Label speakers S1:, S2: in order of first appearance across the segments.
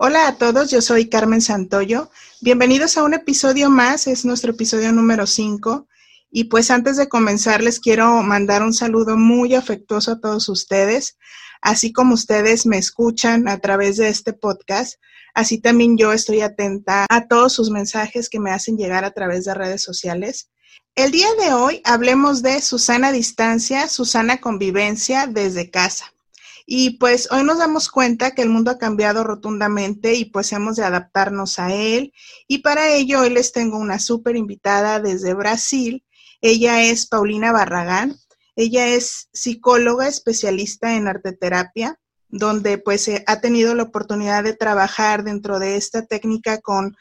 S1: Hola a todos, yo soy Carmen Santoyo. Bienvenidos a un episodio más, es nuestro episodio número 5. Y pues antes de comenzar les quiero mandar un saludo muy afectuoso a todos ustedes. Así como ustedes me escuchan a través de este podcast, así también yo estoy atenta a todos sus mensajes que me hacen llegar a través de redes sociales. El día de hoy hablemos de Susana Distancia, Susana Convivencia desde casa. Y pues hoy nos damos cuenta que el mundo ha cambiado rotundamente y pues hemos de adaptarnos a él. Y para ello hoy les tengo una súper invitada desde Brasil. Ella es Paulina Barragán. Ella es psicóloga especialista en arteterapia, donde pues ha tenido la oportunidad de trabajar dentro de esta técnica con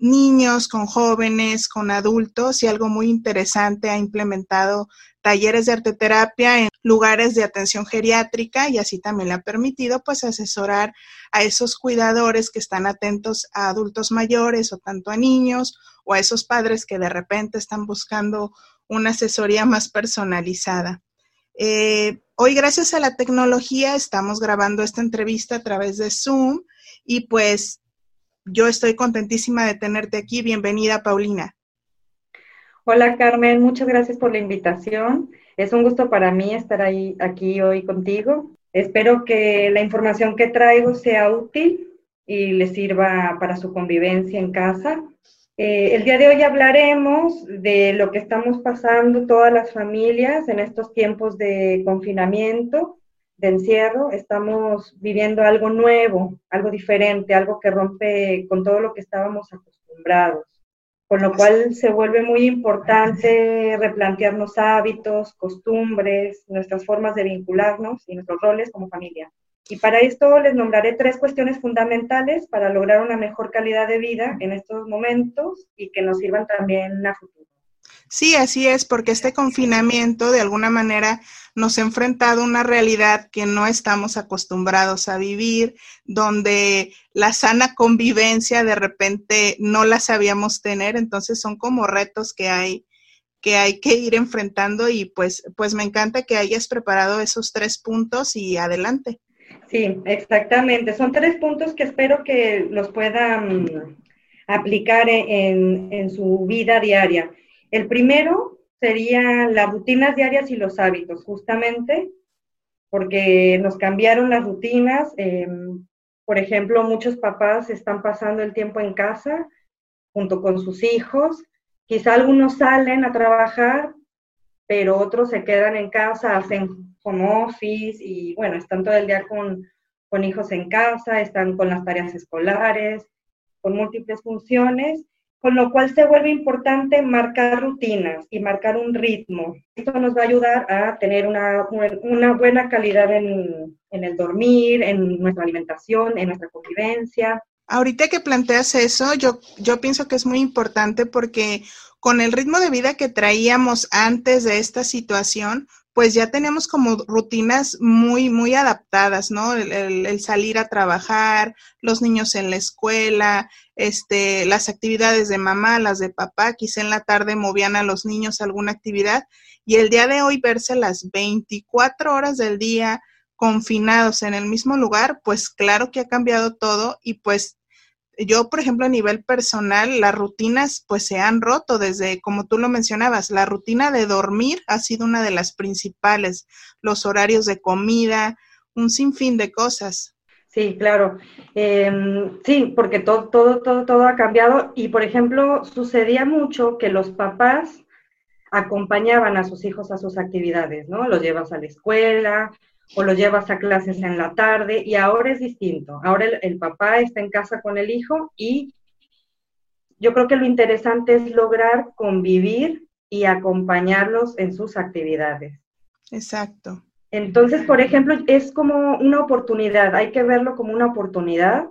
S1: niños, con jóvenes, con adultos y algo muy interesante ha implementado talleres de arteterapia en lugares de atención geriátrica y así también le ha permitido pues asesorar a esos cuidadores que están atentos a adultos mayores o tanto a niños o a esos padres que de repente están buscando una asesoría más personalizada. Eh, hoy gracias a la tecnología estamos grabando esta entrevista a través de Zoom y pues yo estoy contentísima de tenerte aquí. Bienvenida, Paulina.
S2: Hola Carmen, muchas gracias por la invitación. Es un gusto para mí estar ahí, aquí hoy contigo. Espero que la información que traigo sea útil y le sirva para su convivencia en casa. Eh, el día de hoy hablaremos de lo que estamos pasando todas las familias en estos tiempos de confinamiento, de encierro. Estamos viviendo algo nuevo, algo diferente, algo que rompe con todo lo que estábamos acostumbrados con lo cual se vuelve muy importante replantearnos hábitos, costumbres, nuestras formas de vincularnos y nuestros roles como familia. Y para esto les nombraré tres cuestiones fundamentales para lograr una mejor calidad de vida en estos momentos y que nos sirvan también a futuro.
S1: Sí, así es, porque este confinamiento de alguna manera nos ha enfrentado a una realidad que no estamos acostumbrados a vivir, donde la sana convivencia de repente no la sabíamos tener, entonces son como retos que hay que hay que ir enfrentando y pues pues me encanta que hayas preparado esos tres puntos y adelante.
S2: Sí, exactamente. Son tres puntos que espero que los puedan aplicar en, en su vida diaria. El primero serían las rutinas diarias y los hábitos, justamente porque nos cambiaron las rutinas. Em, por ejemplo, muchos papás están pasando el tiempo en casa junto con sus hijos. Quizá algunos salen a trabajar, pero otros se quedan en casa, hacen home office y bueno, están todo el día con, con hijos en casa, están con las tareas escolares, con múltiples funciones con lo cual se vuelve importante marcar rutinas y marcar un ritmo. Esto nos va a ayudar a tener una, una buena calidad en, en, el dormir, en nuestra alimentación, en nuestra convivencia.
S1: Ahorita que planteas eso, yo, yo pienso que es muy importante porque con el ritmo de vida que traíamos antes de esta situación, pues ya tenemos como rutinas muy, muy adaptadas, ¿no? El, salir a trabajar, los niños en la escuela, este, las actividades de mamá, las de papá, quizá en la tarde movían a los niños alguna actividad y el día de hoy verse las 24 horas del día confinados en el mismo lugar, pues claro que ha cambiado todo y pues yo, por ejemplo, a nivel personal, las rutinas pues se han roto desde, como tú lo mencionabas, la rutina de dormir ha sido una de las principales, los horarios de comida, un sinfín de cosas.
S2: Sí, claro. Em, sí, porque todo, todo, todo, todo ha cambiado y, por ejemplo, sucedía mucho que los papás acompañaban a sus hijos a sus actividades, ¿no? Los llevas a la escuela, o lo llevas a clases en la tarde y ahora es distinto. Ahora el, papá está en casa con el hijo y yo creo que lo interesante es lograr convivir y acompañarlos en sus actividades.
S1: Exacto.
S2: Entonces, por ejemplo, es como una oportunidad, hay que verlo como una oportunidad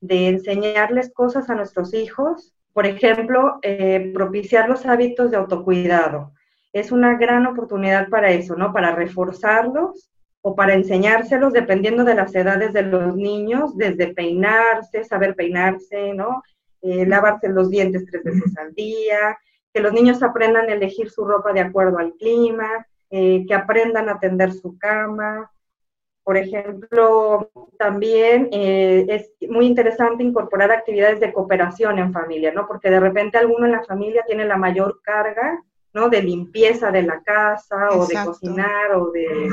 S2: de enseñarles cosas a nuestros hijos. Por ejemplo, eh, propiciar los hábitos de autocuidado. Es una gran oportunidad para eso, ¿no? Para reforzarlos o para enseñárselos dependiendo de las edades de los niños, desde peinarse, saber peinarse, ¿no? Eh, lavarse los dientes tres veces al día, que los niños aprendan a elegir su ropa de acuerdo al clima, eh, que aprendan a tender su cama, por ejemplo, también eh, es muy interesante incorporar actividades de cooperación en familia, ¿no? Porque de repente alguno en la familia tiene la mayor carga, ¿no? De limpieza de la casa o de cocinar o de,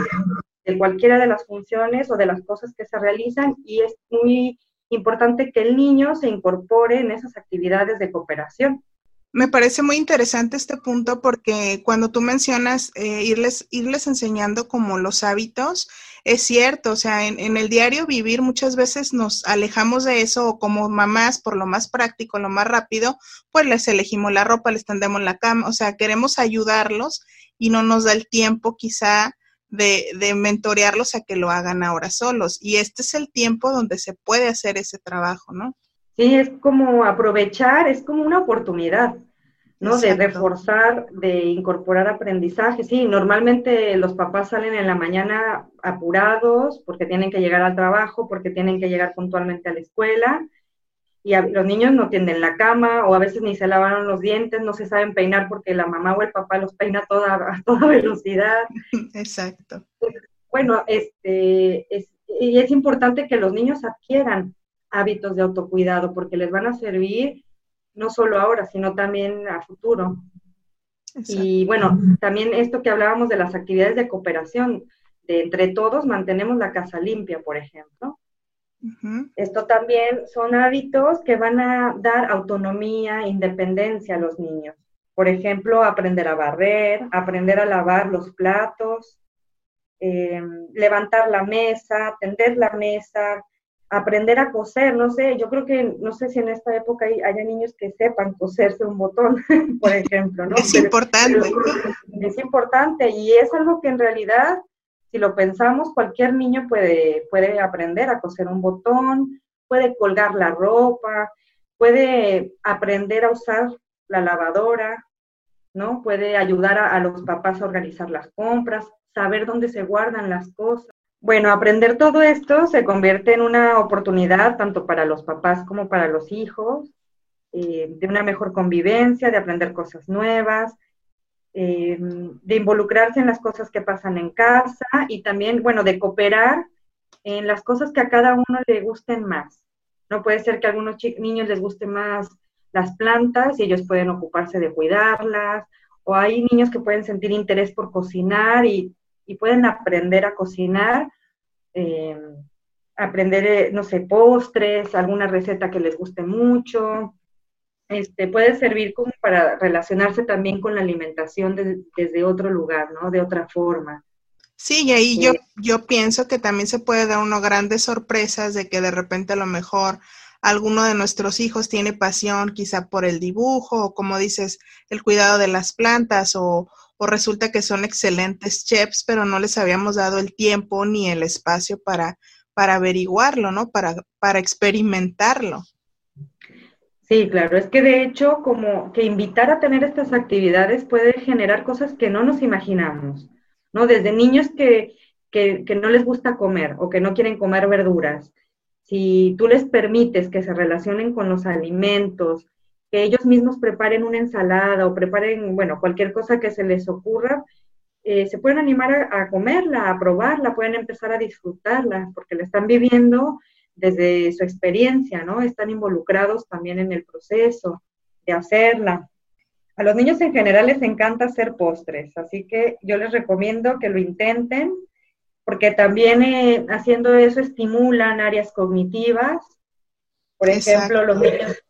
S2: de cualquiera de las funciones o de las cosas que se realizan y es muy importante que el niño se incorpore en esas actividades de cooperación.
S1: Me parece muy interesante este punto porque cuando tú mencionas eh, irles, irles enseñando como los hábitos, es cierto, o sea, en, el diario vivir muchas veces nos alejamos de eso o como mamás, por lo más práctico, lo más rápido, pues les elegimos la ropa, les tendemos la cama, o sea, queremos ayudarlos y no nos da el tiempo quizá de, de mentorearlos a que lo hagan ahora solos. Y este es el tiempo donde se puede hacer ese trabajo, ¿no?
S2: Sí, es como aprovechar, es como una oportunidad, ¿no? De reforzar, de incorporar aprendizaje. Sí, normalmente los papás salen en la mañana apurados porque tienen que llegar al trabajo, porque tienen que llegar puntualmente a la escuela y los niños no tienden la cama o a veces ni se lavaron los dientes, no se saben peinar porque la mamá o el papá los peina a toda, a toda velocidad.
S1: Exacto.
S2: Bueno, este, es, y es importante que los niños adquieran hábitos de autocuidado porque les van a servir no solo ahora, sino también a futuro. Y bueno, también esto que hablábamos de las actividades de cooperación, de entre todos mantenemos la casa limpia, por ejemplo. Esto también son hábitos que van a dar autonomía, independencia a los niños. Por ejemplo, aprender a barrer, aprender a lavar los platos, eh, levantar la mesa, tender la mesa, aprender a coser, no sé, yo creo que, no sé si en esta época hay, haya niños que sepan coserse un botón, por ejemplo, ¿no?
S1: Es importante.
S2: es importante y es algo que en realidad, si lo pensamos, cualquier niño puede, puede aprender a coser un botón, puede colgar la ropa, puede aprender a usar la lavadora, ¿no? Puede ayudar a los papás a organizar las compras, saber dónde se guardan las cosas. Bueno, aprender todo esto se convierte en una oportunidad tanto para los papás como para los hijos, eh, de una mejor convivencia, de aprender cosas nuevas, eh, de involucrarse en las cosas que pasan en casa y también, bueno, de cooperar en las cosas que a cada uno le gusten más. No puede ser que a algunos niños les guste más las plantas y ellos pueden ocuparse de cuidarlas, o hay niños que pueden sentir interés por cocinar y y pueden aprender a cocinar, eh, aprender, eh, no sé, postres, alguna receta que les guste mucho. Este, puede servir como para relacionarse también con la alimentación desde otro lugar, ¿no? De otra forma.
S1: Sí, y ahí yo, yo pienso que también se puede dar uno grandes sorpresas de que de repente a lo mejor alguno de nuestros hijos tiene pasión quizá por el dibujo o como dices, el cuidado de las plantas o, o resulta que son excelentes chefs, pero no les habíamos dado el tiempo ni el espacio para, para averiguarlo, ¿no? Para, para experimentarlo.
S2: Sí, claro, es que de hecho como que invitar a tener estas actividades puede generar cosas que no nos imaginamos, ¿no? Desde niños que, que, no les gusta comer o que no quieren comer verduras, si tú les permites que se relacionen con los alimentos, que ellos mismos preparen una ensalada o preparen, bueno, cualquier cosa que se les ocurra, eh, se pueden animar a, comerla, a probarla, pueden empezar a disfrutarla, porque la están viviendo desde su experiencia, ¿no? Están involucrados también en el proceso de hacerla. A los niños en general les encanta hacer postres, así que yo les recomiendo que lo intenten, porque también eh, haciendo eso estimulan áreas cognitivas. Por ejemplo, los niños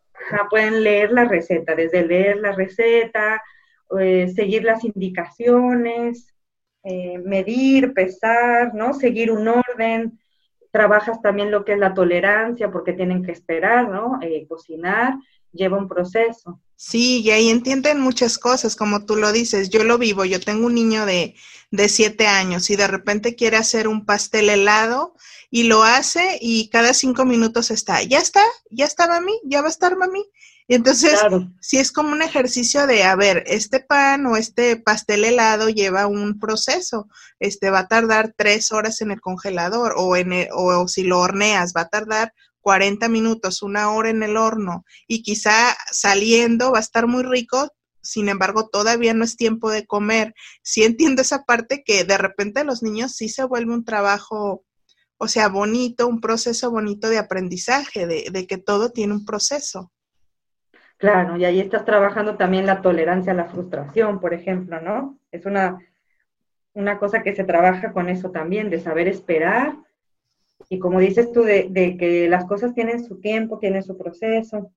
S2: pueden leer la receta, desde leer la receta, eh, seguir las indicaciones, eh, medir, pesar, ¿no? Seguir un orden. Trabajas también lo que es la tolerancia, porque tienen que esperar, ¿no? Eh, cocinar. lleva un proceso.
S1: Sí, y ahí entienden muchas cosas, como tú lo dices, yo lo vivo, yo tengo un niño de, de siete años y de repente quiere hacer un pastel helado y lo hace y cada cinco minutos está, ya está, ya está mami, ya va a estar mami. Y entonces, si es como un ejercicio de, a ver, este pan o este pastel helado lleva un proceso, este va a tardar tres horas en el congelador o, en o si lo horneas va a tardar 40 minutos, una hora en el horno y quizá saliendo va a estar muy rico, sin embargo todavía no es tiempo de comer. Sí entiendo esa parte que de repente los niños sí se vuelve un trabajo, o sea, bonito, un proceso bonito de aprendizaje, de, de que todo tiene un proceso.
S2: Claro, y ahí estás trabajando también la tolerancia a la frustración, por ejemplo, ¿no? Es una, una cosa que se trabaja con eso también, de saber esperar y como dices tú, de, que las cosas tienen su tiempo, tienen su proceso.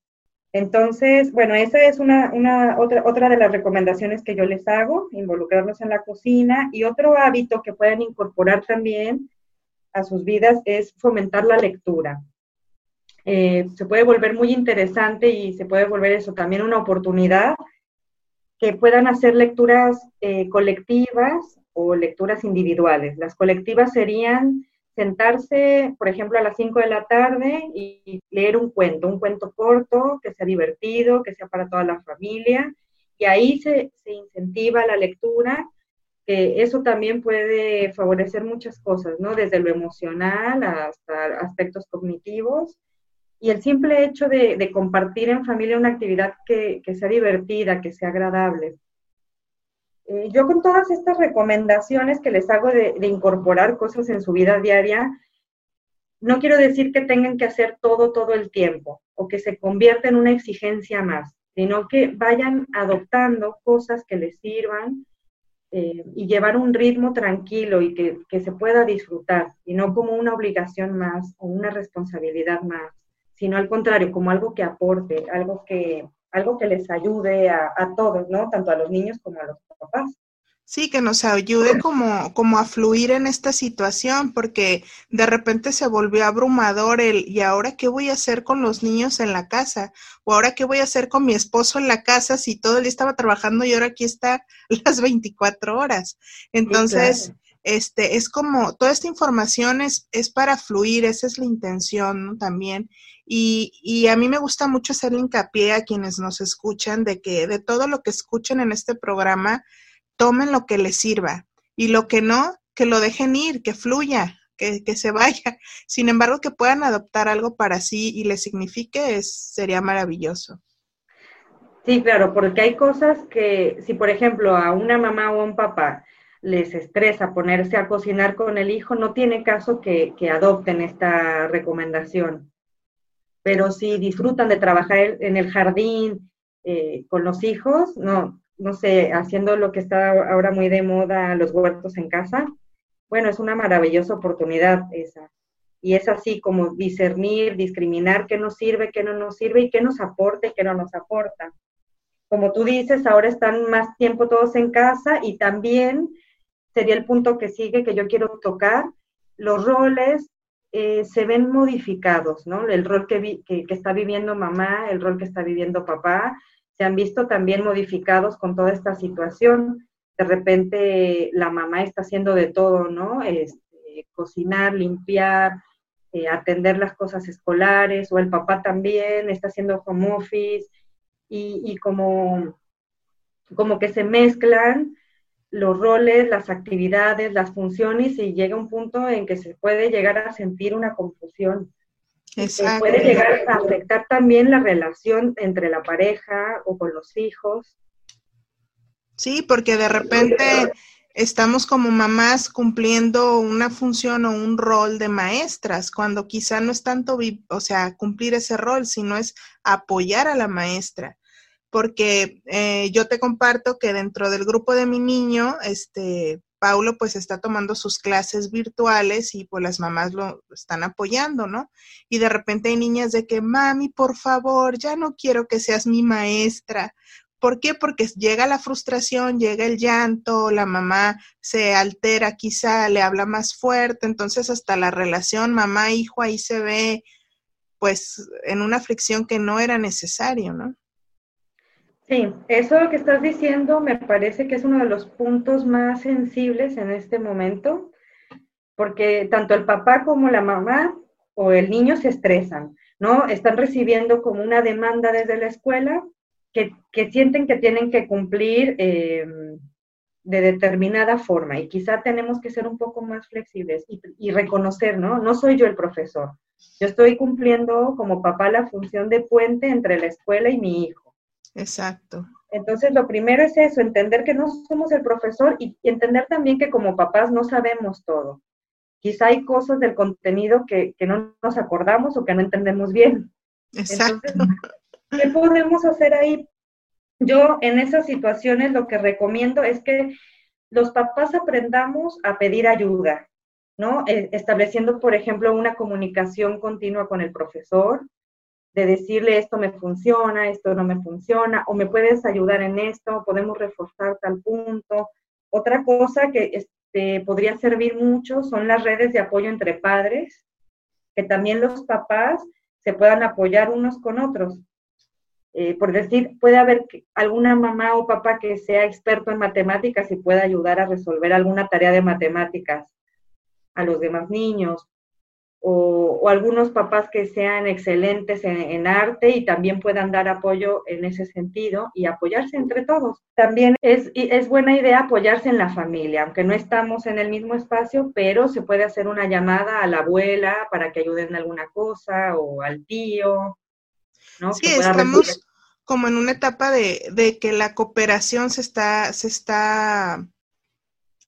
S2: Entonces, bueno, esa es una, una, otra, otra de las recomendaciones que yo les hago, involucrarlos en la cocina. Y otro hábito que pueden incorporar también a sus vidas es fomentar la lectura. Eh, se puede volver muy interesante y se puede volver eso también una oportunidad que puedan hacer lecturas eh, colectivas o lecturas individuales. Las colectivas serían sentarse, por ejemplo, a las 5 de la tarde y leer un cuento, un cuento corto, que sea divertido, que sea para toda la familia. Y ahí se, incentiva la lectura, eso también puede favorecer muchas cosas, ¿no? Desde lo emocional hasta aspectos cognitivos. Y el simple hecho de, compartir en familia una actividad que, que sea divertida, que sea agradable. Eh, yo con todas estas recomendaciones que les hago de, incorporar cosas en su vida diaria, no quiero decir que tengan que hacer todo todo el tiempo o que se convierta en una exigencia más, sino que vayan adoptando cosas que les sirvan eh, y llevar un ritmo tranquilo y que, que, se pueda disfrutar, y no como una obligación más o una responsabilidad más, sino al contrario, como algo que aporte, algo que, algo que les ayude a, todos, ¿no? Tanto a los niños como a los papás.
S1: Sí, que nos ayude como, como a fluir en esta situación, porque de repente se volvió abrumador el, ¿y ahora qué voy a hacer con los niños en la casa? ¿O ahora qué voy a hacer con mi esposo en la casa si todo el día estaba trabajando y ahora aquí está las 24 horas? Entonces, este, es como, toda esta información es, es para fluir, esa es la intención ¿no? también. Y, y, a mí me gusta mucho hacer hincapié a quienes nos escuchan de que de todo lo que escuchen en este programa, tomen lo que les sirva y lo que no, que lo dejen ir, que fluya, que, que se vaya. Sin embargo, que puedan adoptar algo para sí y les signifique, es, sería maravilloso.
S2: Sí, claro, porque hay cosas que si, por ejemplo, a una mamá o a un papá les estresa ponerse a cocinar con el hijo, no tiene caso que, que adopten esta recomendación pero si disfrutan de trabajar en el jardín eh, con los hijos, no, no sé, haciendo lo que está ahora muy de moda, los huertos en casa, bueno, es una maravillosa oportunidad esa. Y es así como discernir, discriminar qué nos sirve, qué no nos sirve y qué nos aporta y qué no nos aporta. Como tú dices, ahora están más tiempo todos en casa y también sería el punto que sigue que yo quiero tocar, los roles eh, se ven modificados, ¿no? El rol que, está viviendo mamá, el rol que está viviendo papá, se han visto también modificados con toda esta situación. De repente la mamá está haciendo de todo, ¿no? Este, cocinar, limpiar, eh, atender las cosas escolares, o el papá también está haciendo home office, y, y como, como que se mezclan los roles, las actividades, las funciones y llega un punto en que se puede llegar a sentir una confusión. Exacto. Puede llegar a afectar también la relación entre la pareja o con los hijos.
S1: Sí, porque de repente estamos como mamás cumpliendo una función o un rol de maestras, cuando quizá no es tanto, o sea, cumplir ese rol, sino es apoyar a la maestra porque eh, yo te comparto que dentro del grupo de mi niño, este, Paulo pues está tomando sus clases virtuales y pues las mamás lo están apoyando, ¿no? Y de repente hay niñas de que, mami, por favor, ya no quiero que seas mi maestra. ¿Por qué? Porque llega la frustración, llega el llanto, la mamá se altera, quizá le habla más fuerte, entonces hasta la relación mamá-hijo ahí se ve pues en una fricción que no era necesario, ¿no?
S2: Sí, eso que estás diciendo me parece que es uno de los puntos más sensibles en este momento, porque tanto el papá como la mamá o el niño se estresan, ¿no? Están recibiendo como una demanda desde la escuela que, sienten que tienen que cumplir em, de determinada forma y quizá tenemos que ser un poco más flexibles y, y, reconocer, ¿no? No soy yo el profesor, yo estoy cumpliendo como papá la función de puente entre la escuela y mi hijo.
S1: Exacto.
S2: Entonces, lo primero es eso, entender que no somos el profesor y, entender también que como papás no sabemos todo. Quizá hay cosas del contenido que, no nos acordamos o que no entendemos bien.
S1: Exacto.
S2: ¿Qué podemos hacer ahí? Yo en esas situaciones lo que recomiendo es que los papás aprendamos a pedir ayuda, ¿no? E, estableciendo, por ejemplo, una comunicación continua con el profesor, de decirle esto me funciona, esto no me funciona, o me puedes ayudar en esto, podemos reforzar tal punto. Otra cosa que este, podría servir mucho son las redes de apoyo entre padres, que también los papás se puedan apoyar unos con otros. Eh, por decir, puede haber alguna mamá o papá que sea experto en matemáticas y pueda ayudar a resolver alguna tarea de matemáticas a los demás niños, o, algunos papás que sean excelentes en, arte y también puedan dar apoyo en ese sentido y apoyarse entre todos. También es, es buena idea apoyarse en la familia, aunque no estamos en el mismo espacio, pero se puede hacer una llamada a la abuela para que ayuden en alguna cosa o al tío.
S1: ¿no? Sí, estamos como en una etapa de, de que la cooperación se está, se está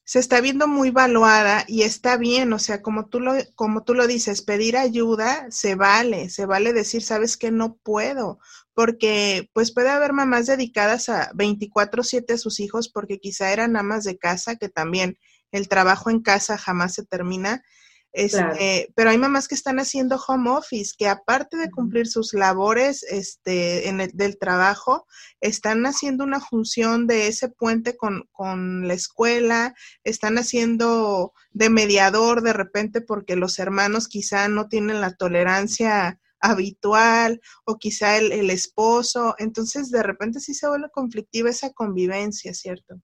S1: se está viendo muy valuada y está bien, o sea, como tú lo, como tú lo dices, pedir ayuda se vale, se vale decir, sabes que no puedo, porque pues puede haber mamás dedicadas a 24/7 a sus hijos porque quizá eran amas de casa, que también el trabajo en casa jamás se termina, este, Pero hay mamás que están haciendo home office, que aparte de cumplir sus labores este, en el, del trabajo, están haciendo una función de ese puente con, con la escuela, están haciendo de mediador de repente porque los hermanos quizá no tienen la tolerancia habitual o quizá el, el esposo. Entonces, de repente sí se vuelve conflictiva esa convivencia, ¿cierto?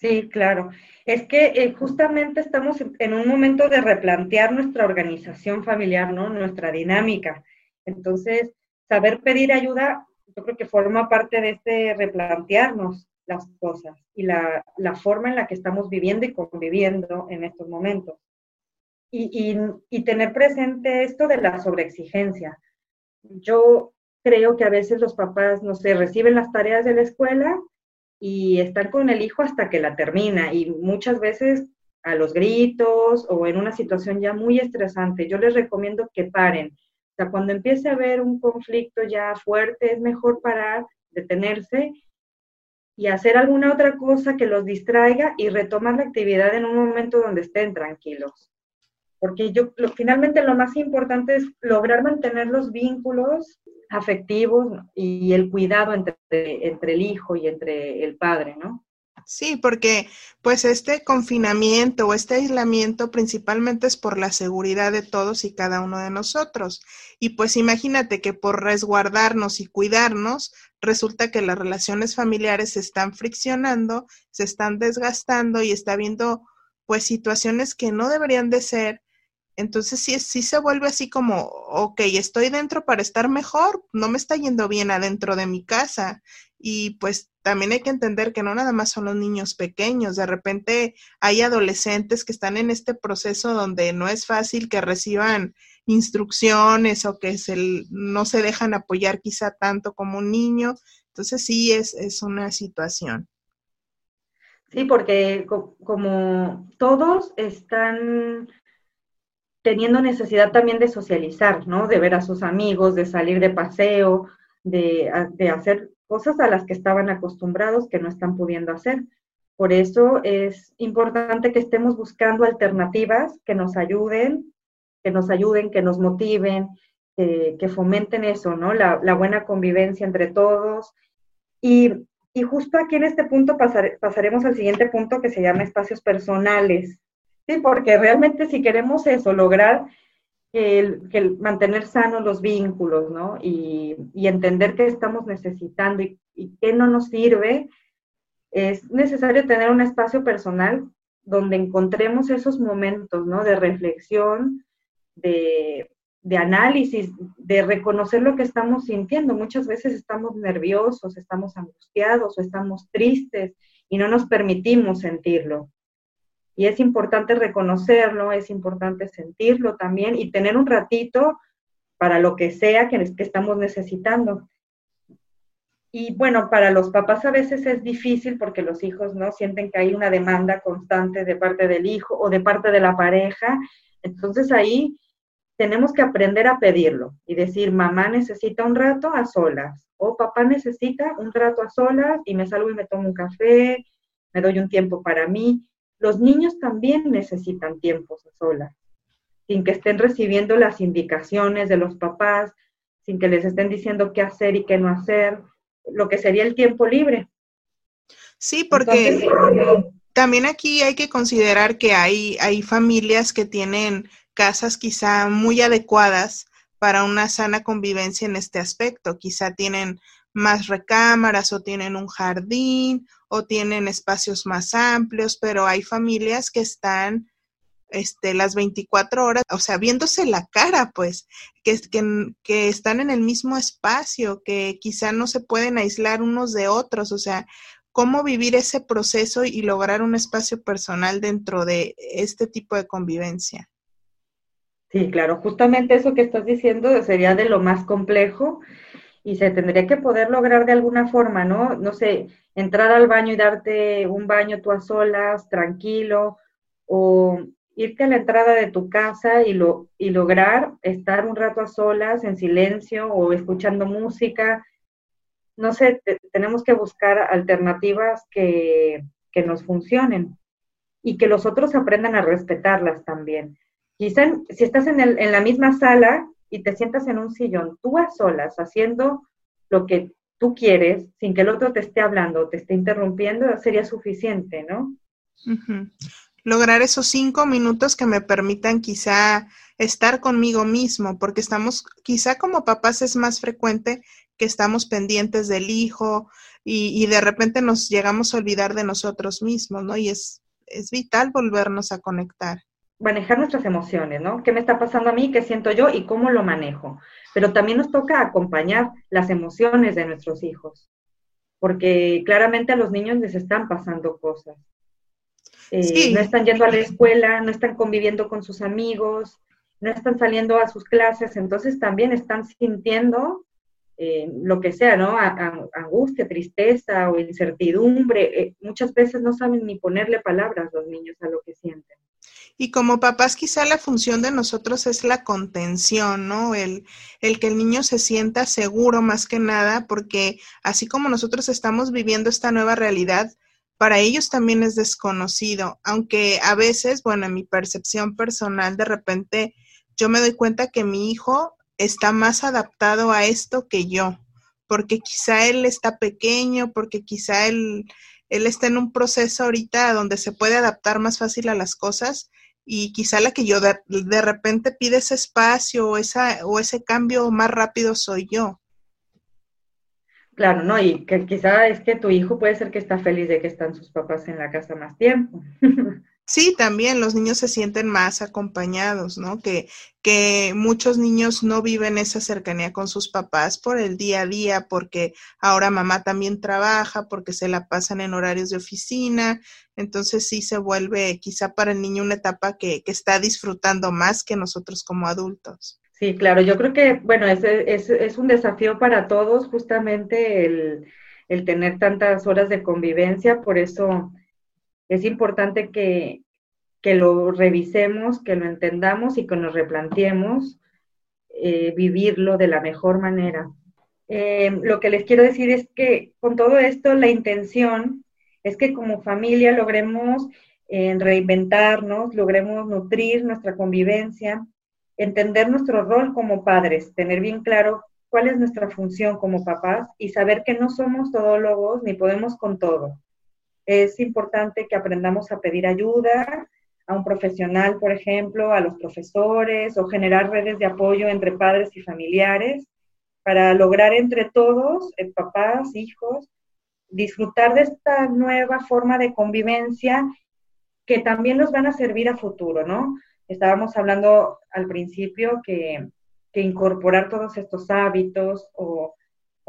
S2: Sí, claro. Es que eh, justamente estamos en un momento de replantear nuestra organización familiar, ¿no? Nuestra dinámica. Entonces, saber pedir ayuda, yo creo que forma parte de este replantearnos las cosas y la, forma en la que estamos viviendo y conviviendo en estos momentos. Y, y tener presente esto de la sobreexigencia. Yo creo que a veces los papás, no sé, reciben las tareas de la escuela y están con el hijo hasta que la termina y muchas veces a los gritos o en una situación ya muy estresante. Yo les recomiendo que paren. O sea, cuando empiece a haber un conflicto ya fuerte, es mejor parar, detenerse y hacer alguna otra cosa que los distraiga y retomar la actividad en un momento donde estén tranquilos. Porque yo, finalmente lo más importante es lograr mantener los vínculos afectivos y el cuidado entre, entre el hijo y entre el padre, ¿no?
S1: Sí, porque pues este confinamiento o este aislamiento principalmente es por la seguridad de todos y cada uno de nosotros. Y pues imagínate que por resguardarnos y cuidarnos, resulta que las relaciones familiares se están friccionando, se están desgastando y está habiendo pues situaciones que no deberían de ser entonces sí, sí se vuelve así como, ok, estoy dentro para estar mejor, no me está yendo bien adentro de mi casa. Y pues también hay que entender que no nada más son los niños pequeños, de repente hay adolescentes que están en este proceso donde no es fácil que reciban instrucciones o que se, no se dejan apoyar quizá tanto como un niño. Entonces sí es, es una situación.
S2: Sí, porque como todos están teniendo necesidad también de socializar, ¿no? De ver a sus amigos, de salir de paseo, de, hacer cosas a las que estaban acostumbrados que no están pudiendo hacer. Por eso es importante que estemos buscando alternativas que nos ayuden, que nos ayuden, que nos motiven, que, fomenten eso, ¿no? La, buena convivencia entre todos. Y, justo aquí en este punto pasaremos al siguiente punto que se llama espacios personales, Sí, porque realmente si queremos eso, lograr que el, mantener sanos los vínculos, ¿no? Y, entender qué estamos necesitando y, y qué no nos sirve, es necesario tener un espacio personal donde encontremos esos momentos, ¿no? De reflexión, de, de análisis, de reconocer lo que estamos sintiendo. Muchas veces estamos nerviosos, estamos angustiados o estamos tristes y no nos permitimos sentirlo. Y es importante reconocerlo, es importante sentirlo también y tener un ratito para lo que sea que, que estamos necesitando. Y bueno, para los papás a veces es difícil porque los hijos no sienten que hay una demanda constante de parte del hijo o de parte de la pareja. Entonces ahí tenemos que aprender a pedirlo y decir, mamá necesita un rato a solas o papá necesita un rato a solas y me salgo y me tomo un café, me doy un tiempo para mí. Los niños también necesitan tiempos a solas, sin que estén recibiendo las indicaciones de los papás, sin que les estén diciendo qué hacer y qué no hacer, lo que sería el tiempo libre.
S1: Sí, porque también aquí hay que considerar que hay, hay familias que tienen casas quizá muy adecuadas para una sana convivencia en este aspecto. Quizá tienen más recámaras o tienen un jardín o tienen espacios más amplios, pero hay familias que están este, las 24 horas, o sea, viéndose la cara, pues, que, que, que están en el mismo espacio, que quizá no se pueden aislar unos de otros, o sea, cómo vivir ese proceso y lograr un espacio personal dentro de este tipo de convivencia.
S2: Sí, claro, justamente eso que estás diciendo sería de lo más complejo y se tendría que poder lograr de alguna forma, ¿no? No sé, entrar al baño y darte un baño tú a solas, tranquilo, o irte a la entrada de tu casa y, lo, y lograr estar un rato a solas, en silencio o escuchando música. No sé, tenemos que buscar alternativas que, que nos funcionen y que los otros aprendan a respetarlas también. Quizá si estás en, el, en la misma sala y te sientas en un sillón, tú a solas, haciendo lo que tú quieres, sin que el otro te esté hablando, te esté interrumpiendo, sería suficiente, ¿no?
S1: Lograr esos cinco minutos que me permitan quizá estar conmigo mismo, porque estamos, quizá como papás es más frecuente que estamos pendientes del hijo y, y de repente nos llegamos a olvidar de nosotros mismos, ¿no? Y es, es vital volvernos a conectar
S2: manejar nuestras emociones, ¿no? ¿Qué me está pasando a mí? ¿Qué siento yo? ¿Y cómo lo manejo? Pero también nos toca acompañar las emociones de nuestros hijos, porque claramente a los niños les están pasando cosas. Eh, no están yendo a la escuela, no están conviviendo con sus amigos, no están saliendo a sus clases, entonces también están sintiendo eh, lo que sea, ¿no? angustia, tristeza o incertidumbre. Eh, muchas veces no saben ni ponerle palabras los niños a lo que sienten.
S1: Y como papás, quizá la función de nosotros es la contención, ¿no? El, el que el niño se sienta seguro más que nada, porque así como nosotros estamos viviendo esta nueva realidad, para ellos también es desconocido, aunque a veces, bueno, en mi percepción personal, de repente yo me doy cuenta que mi hijo está más adaptado a esto que yo, porque quizá él está pequeño, porque quizá él, él está en un proceso ahorita donde se puede adaptar más fácil a las cosas y quizá la que yo de, repente pide ese espacio o, esa, o ese cambio más rápido soy yo.
S2: Claro, ¿no? Y que quizá es que tu hijo puede ser que está feliz de que están sus papás en la casa más tiempo.
S1: Sí, también los niños se sienten más acompañados, ¿no? Que, que muchos niños no viven esa cercanía con sus papás por el día a día, porque ahora mamá también trabaja, porque se la pasan en horarios de oficina, entonces sí se vuelve quizá para el niño una etapa que, que está disfrutando más que nosotros como adultos.
S2: Sí, claro, yo creo que, bueno, es, es, es un desafío para todos justamente el, el tener tantas horas de convivencia, por eso es importante que, lo revisemos, que lo entendamos y que nos replanteemos eh, vivirlo de la mejor manera. Eh, lo que les quiero decir es que con todo esto la intención es que como familia logremos eh, reinventarnos, logremos nutrir nuestra convivencia, entender nuestro rol como padres, tener bien claro cuál es nuestra función como papás y saber que no somos todólogos ni podemos con todo es importante que aprendamos a pedir ayuda, a un profesional, por ejemplo, a los profesores o generar redes de apoyo entre padres y familiares para lograr entre todos, eh, papás, hijos, disfrutar de esta nueva forma de convivencia que también nos van a servir a futuro, ¿no? Estábamos hablando al principio que, incorporar todos estos hábitos o,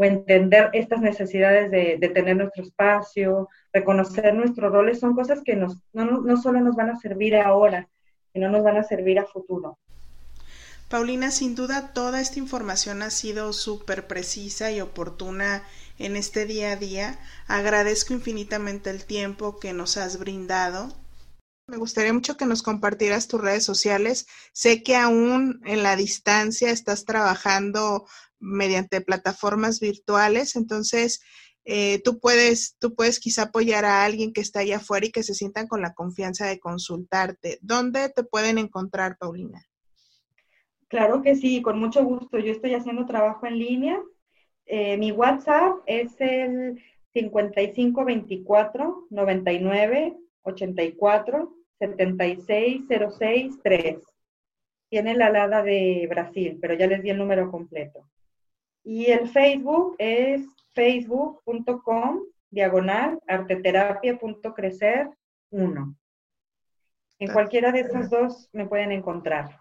S2: entender estas necesidades de, tener nuestro espacio, reconocer nuestros roles, son cosas que no, no solo nos van a servir ahora, sino nos van a servir a futuro.
S1: Paulina, sin duda toda esta información ha sido súper precisa y oportuna en este día a día. Agradezco infinitamente el tiempo que nos has brindado. Me gustaría mucho que nos compartieras tus redes sociales. Sé que aún en la distancia estás trabajando mediante plataformas virtuales, entonces eh, tú puedes, tú puedes quizá apoyar a alguien que está allá afuera y que se sientan con la confianza de consultarte. ¿Dónde te pueden encontrar, Paulina?
S2: Claro que sí, con mucho gusto. Yo estoy haciendo trabajo en línea eh, mi WhatsApp es el 5524 99 84 76 06 3. Tiene la alada de Brasil, pero ya les di el número completo. Y el Facebook es facebook.com diagonal arteterapia.crecer 1. En cualquiera de esas dos me pueden encontrar.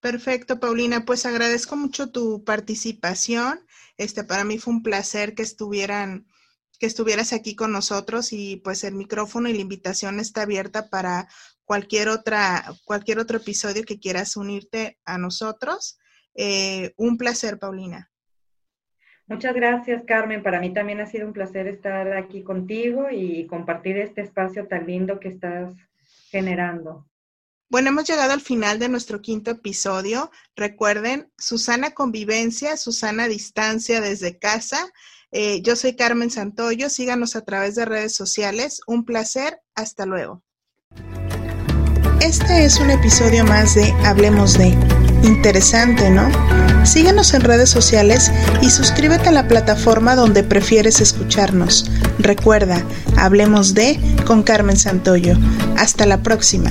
S1: Perfecto, Paulina. Pues agradezco mucho tu participación. Este, para mí fue un placer que estuvieran, que estuvieras aquí con nosotros y pues el micrófono y la invitación está abierta para cualquier otra, cualquier otro episodio que quieras unirte a nosotros. Eh, un placer, Paulina.
S2: Muchas gracias, Carmen. Para mí también ha sido un placer estar aquí contigo y compartir este espacio tan lindo que estás generando.
S1: Bueno, hemos llegado al final de nuestro quinto episodio. Recuerden, Susana Convivencia, Susana Distancia desde casa. Eh, yo soy Carmen Santoyo. Síganos a través de redes sociales. Un placer. Hasta luego. Este es un episodio más de Hablemos de. Interesante, ¿no? Síguenos en redes sociales y suscríbete a la plataforma donde prefieres escucharnos. Recuerda, Hablemos de con Carmen Santoyo. Hasta la próxima.